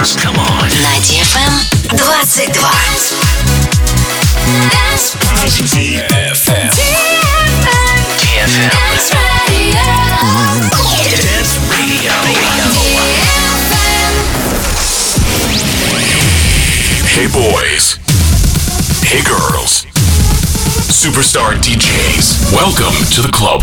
dance. Come on. На DFM 22. DFM. DFM. Dance Radio. Hey boys. Hey girls. Superstar DJs. Welcome to the club.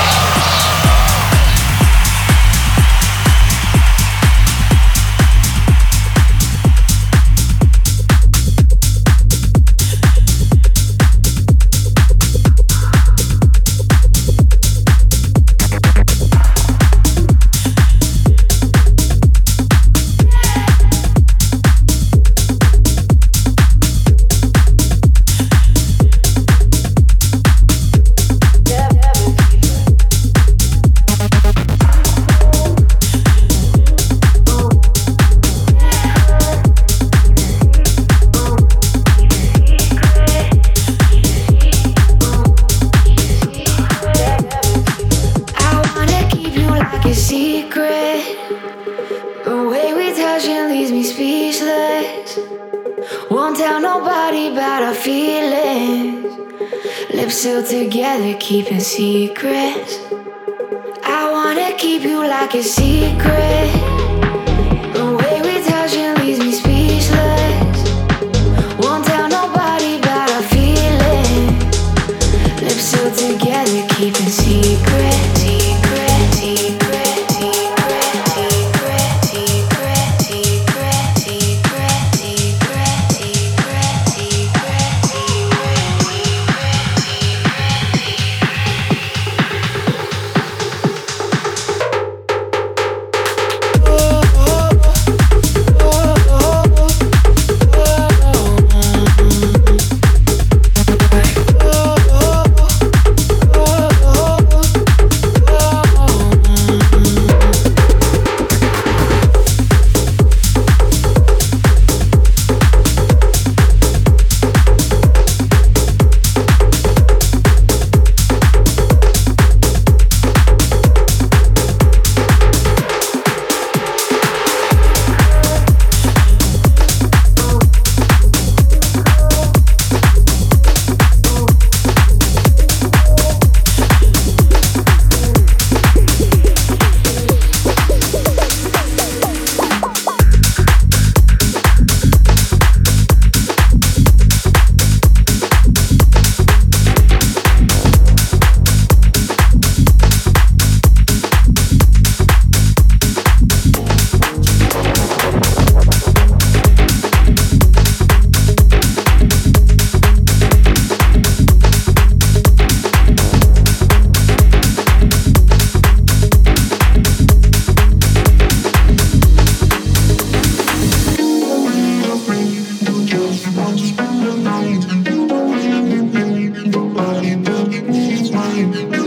secrets. I wanna keep you like a secret. you.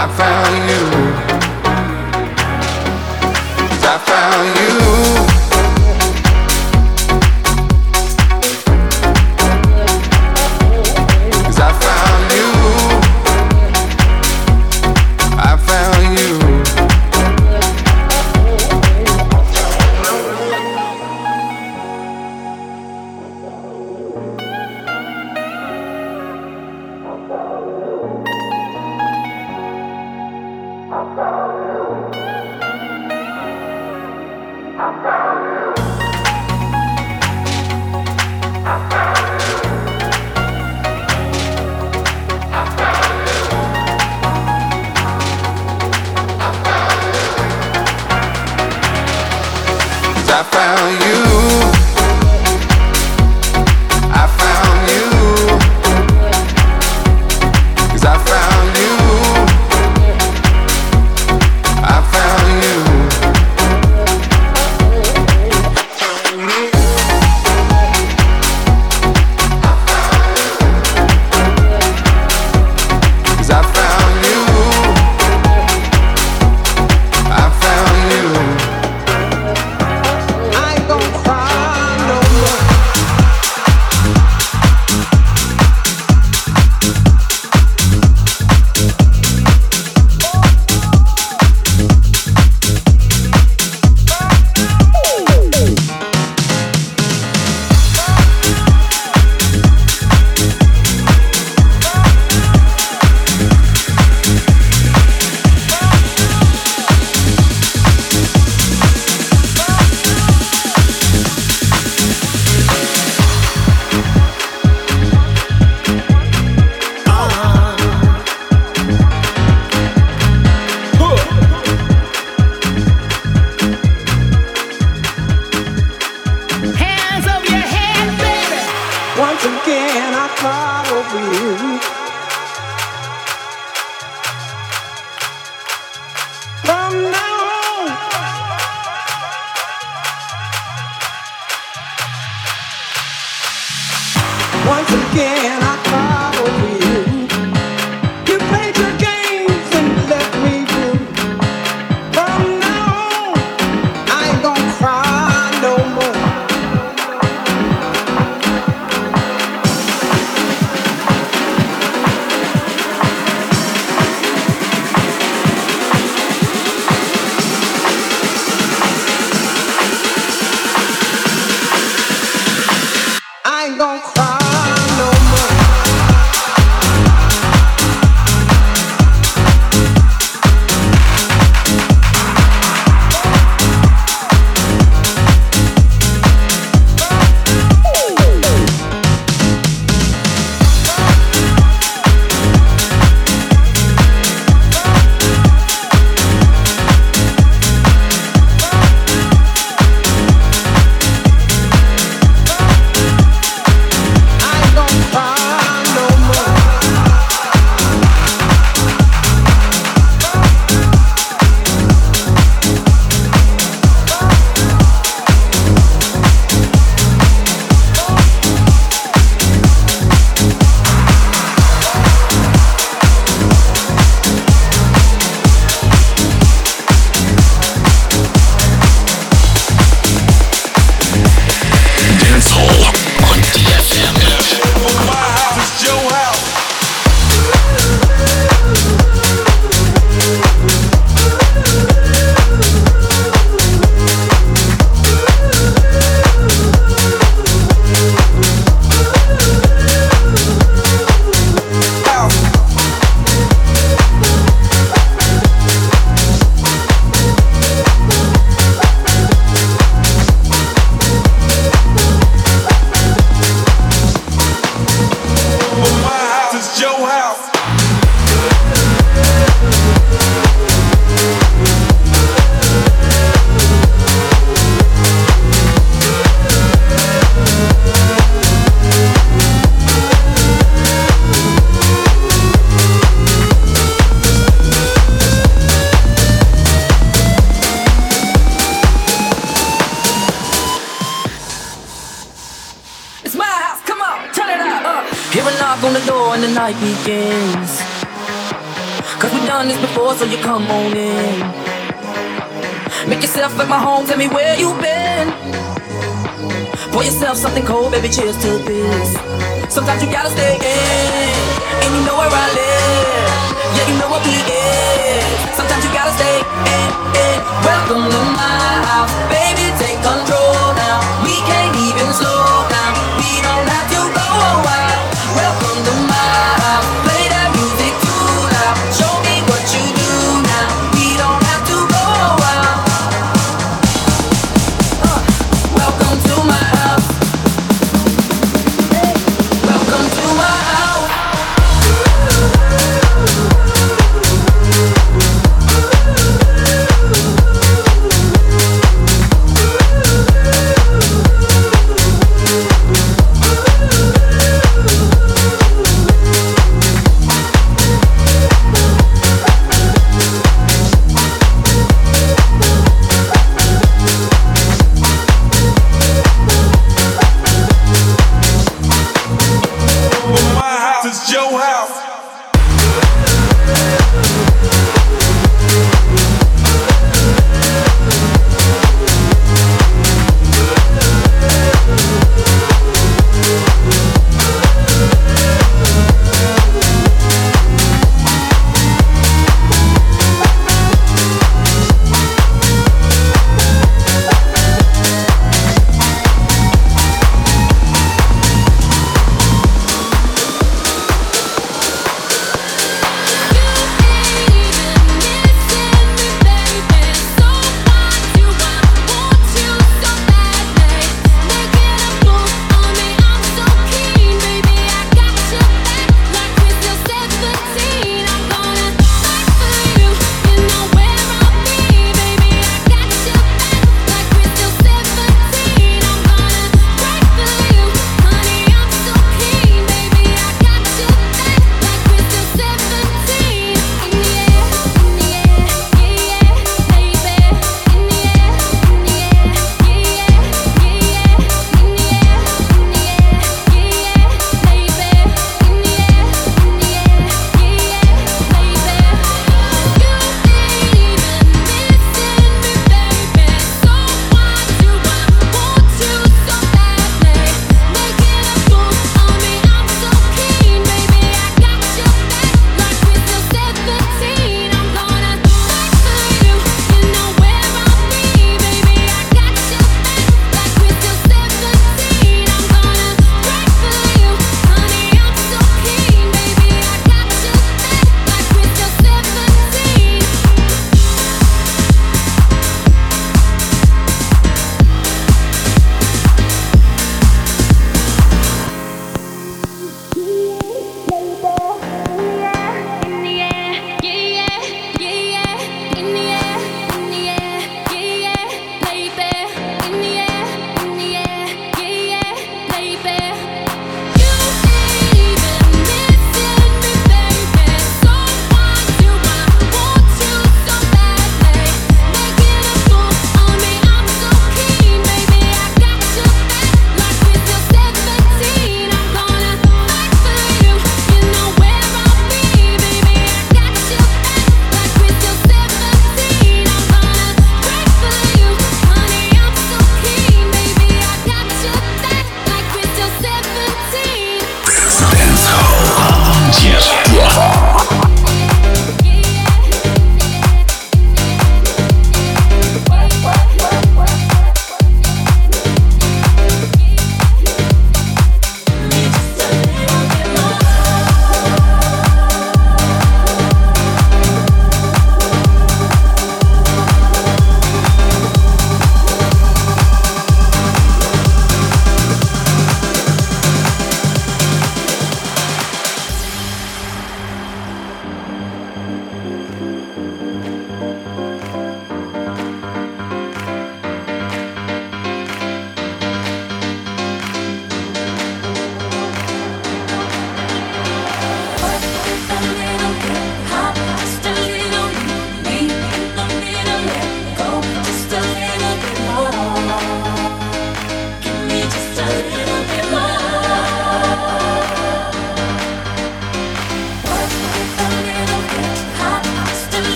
I found you. I found you.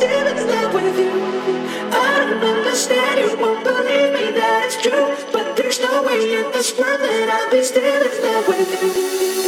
still in love with you. I don't understand, you won't believe me that it's true. But there's no way in this world that I'll be still in love with you.